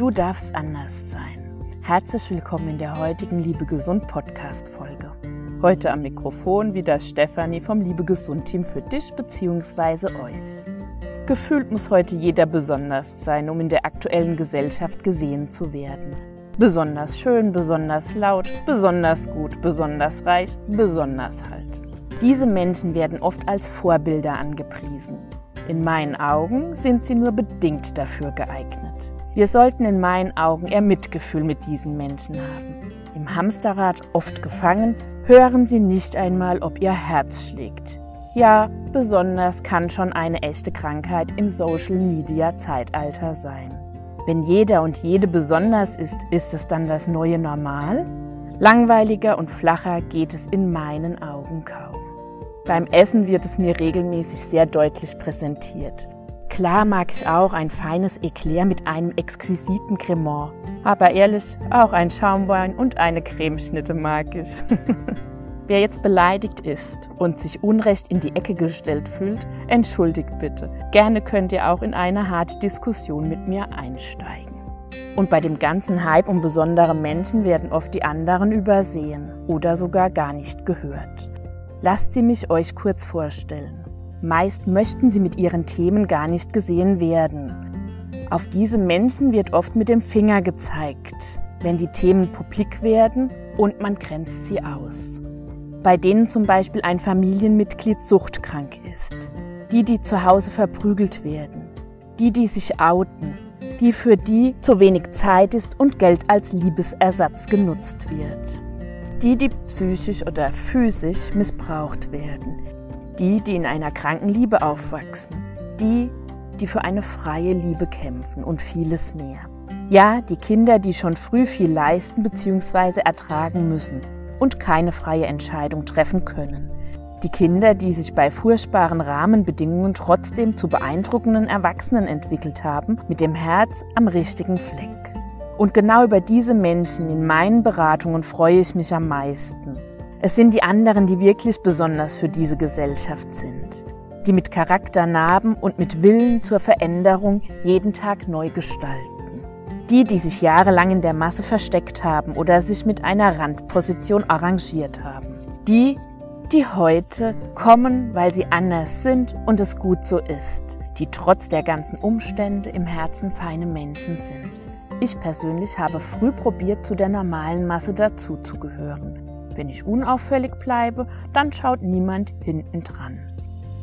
Du darfst anders sein. Herzlich willkommen in der heutigen Liebe Gesund Podcast Folge. Heute am Mikrofon wieder Stefanie vom Liebe Gesund Team für dich bzw. euch. Gefühlt muss heute jeder besonders sein, um in der aktuellen Gesellschaft gesehen zu werden. Besonders schön, besonders laut, besonders gut, besonders reich, besonders halt. Diese Menschen werden oft als Vorbilder angepriesen. In meinen Augen sind sie nur bedingt dafür geeignet. Wir sollten in meinen Augen eher Mitgefühl mit diesen Menschen haben. Im Hamsterrad oft gefangen, hören sie nicht einmal, ob ihr Herz schlägt. Ja, besonders kann schon eine echte Krankheit im Social-Media-Zeitalter sein. Wenn jeder und jede besonders ist, ist es dann das neue Normal? Langweiliger und flacher geht es in meinen Augen kaum. Beim Essen wird es mir regelmäßig sehr deutlich präsentiert. Klar mag ich auch ein feines Eclair mit einem exquisiten Cremant. Aber ehrlich, auch ein Schaumwein und eine Cremeschnitte mag ich. Wer jetzt beleidigt ist und sich unrecht in die Ecke gestellt fühlt, entschuldigt bitte. Gerne könnt ihr auch in eine harte Diskussion mit mir einsteigen. Und bei dem ganzen Hype um besondere Menschen werden oft die anderen übersehen oder sogar gar nicht gehört. Lasst sie mich euch kurz vorstellen. Meist möchten sie mit ihren Themen gar nicht gesehen werden. Auf diese Menschen wird oft mit dem Finger gezeigt, wenn die Themen publik werden und man grenzt sie aus. Bei denen zum Beispiel ein Familienmitglied suchtkrank ist, die, die zu Hause verprügelt werden, die, die sich outen, die für die zu wenig Zeit ist und Geld als Liebesersatz genutzt wird die, die psychisch oder physisch missbraucht werden, die, die in einer kranken Liebe aufwachsen, die, die für eine freie Liebe kämpfen und vieles mehr. Ja, die Kinder, die schon früh viel leisten bzw. ertragen müssen und keine freie Entscheidung treffen können. Die Kinder, die sich bei furchtbaren Rahmenbedingungen trotzdem zu beeindruckenden Erwachsenen entwickelt haben, mit dem Herz am richtigen Fleck. Und genau über diese Menschen in meinen Beratungen freue ich mich am meisten. Es sind die anderen, die wirklich besonders für diese Gesellschaft sind, die mit Charakternarben und mit Willen zur Veränderung jeden Tag neu gestalten. Die, die sich jahrelang in der Masse versteckt haben oder sich mit einer Randposition arrangiert haben. Die, die heute kommen, weil sie anders sind und es gut so ist. Die trotz der ganzen Umstände im Herzen feine Menschen sind. Ich persönlich habe früh probiert, zu der normalen Masse dazuzugehören. Wenn ich unauffällig bleibe, dann schaut niemand hinten dran.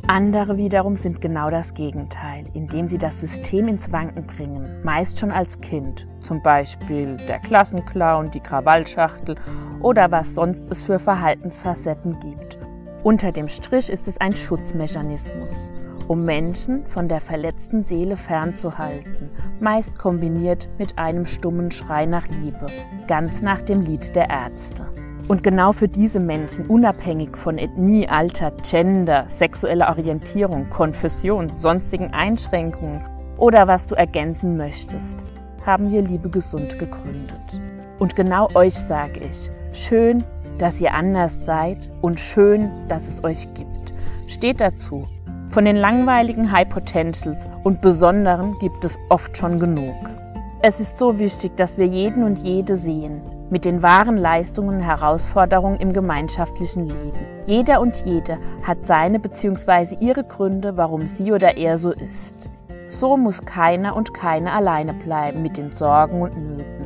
Andere wiederum sind genau das Gegenteil, indem sie das System ins Wanken bringen, meist schon als Kind. Zum Beispiel der Klassenclown, die Krawallschachtel oder was sonst es für Verhaltensfacetten gibt. Unter dem Strich ist es ein Schutzmechanismus um Menschen von der verletzten Seele fernzuhalten, meist kombiniert mit einem stummen Schrei nach Liebe, ganz nach dem Lied der Ärzte. Und genau für diese Menschen, unabhängig von Ethnie, Alter, Gender, sexueller Orientierung, Konfession, sonstigen Einschränkungen oder was du ergänzen möchtest, haben wir Liebe Gesund gegründet. Und genau euch sage ich, schön, dass ihr anders seid und schön, dass es euch gibt. Steht dazu, von den langweiligen High Potentials und Besonderen gibt es oft schon genug. Es ist so wichtig, dass wir jeden und jede sehen, mit den wahren Leistungen und Herausforderungen im gemeinschaftlichen Leben. Jeder und jede hat seine bzw. ihre Gründe, warum sie oder er so ist. So muss keiner und keine alleine bleiben mit den Sorgen und Nöten.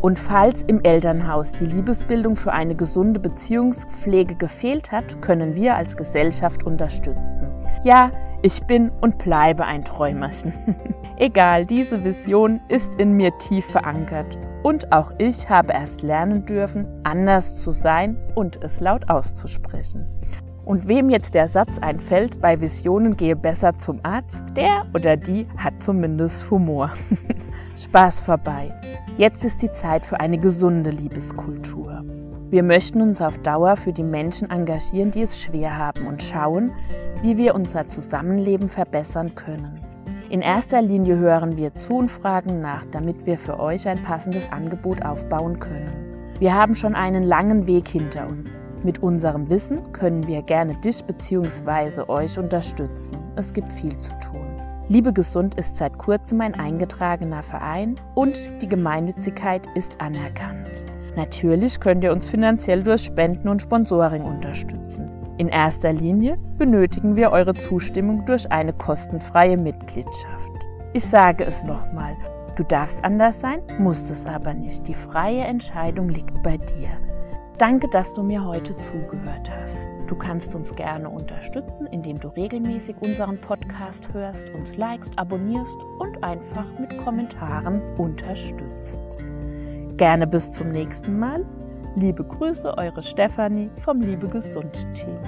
Und falls im Elternhaus die Liebesbildung für eine gesunde Beziehungspflege gefehlt hat, können wir als Gesellschaft unterstützen. Ja, ich bin und bleibe ein Träumerchen. Egal, diese Vision ist in mir tief verankert. Und auch ich habe erst lernen dürfen, anders zu sein und es laut auszusprechen. Und wem jetzt der Satz einfällt, bei Visionen gehe besser zum Arzt, der oder die hat zumindest Humor. Spaß vorbei. Jetzt ist die Zeit für eine gesunde Liebeskultur. Wir möchten uns auf Dauer für die Menschen engagieren, die es schwer haben und schauen, wie wir unser Zusammenleben verbessern können. In erster Linie hören wir zu und fragen nach, damit wir für euch ein passendes Angebot aufbauen können. Wir haben schon einen langen Weg hinter uns. Mit unserem Wissen können wir gerne dich bzw. euch unterstützen. Es gibt viel zu tun. Liebe Gesund ist seit kurzem ein eingetragener Verein und die Gemeinnützigkeit ist anerkannt. Natürlich könnt ihr uns finanziell durch Spenden und Sponsoring unterstützen. In erster Linie benötigen wir eure Zustimmung durch eine kostenfreie Mitgliedschaft. Ich sage es nochmal, du darfst anders sein, musst es aber nicht. Die freie Entscheidung liegt bei dir. Danke, dass du mir heute zugehört hast. Du kannst uns gerne unterstützen, indem du regelmäßig unseren Podcast hörst, uns likest, abonnierst und einfach mit Kommentaren unterstützt. Gerne bis zum nächsten Mal. Liebe Grüße, eure Stefanie vom Liebe Gesund Team.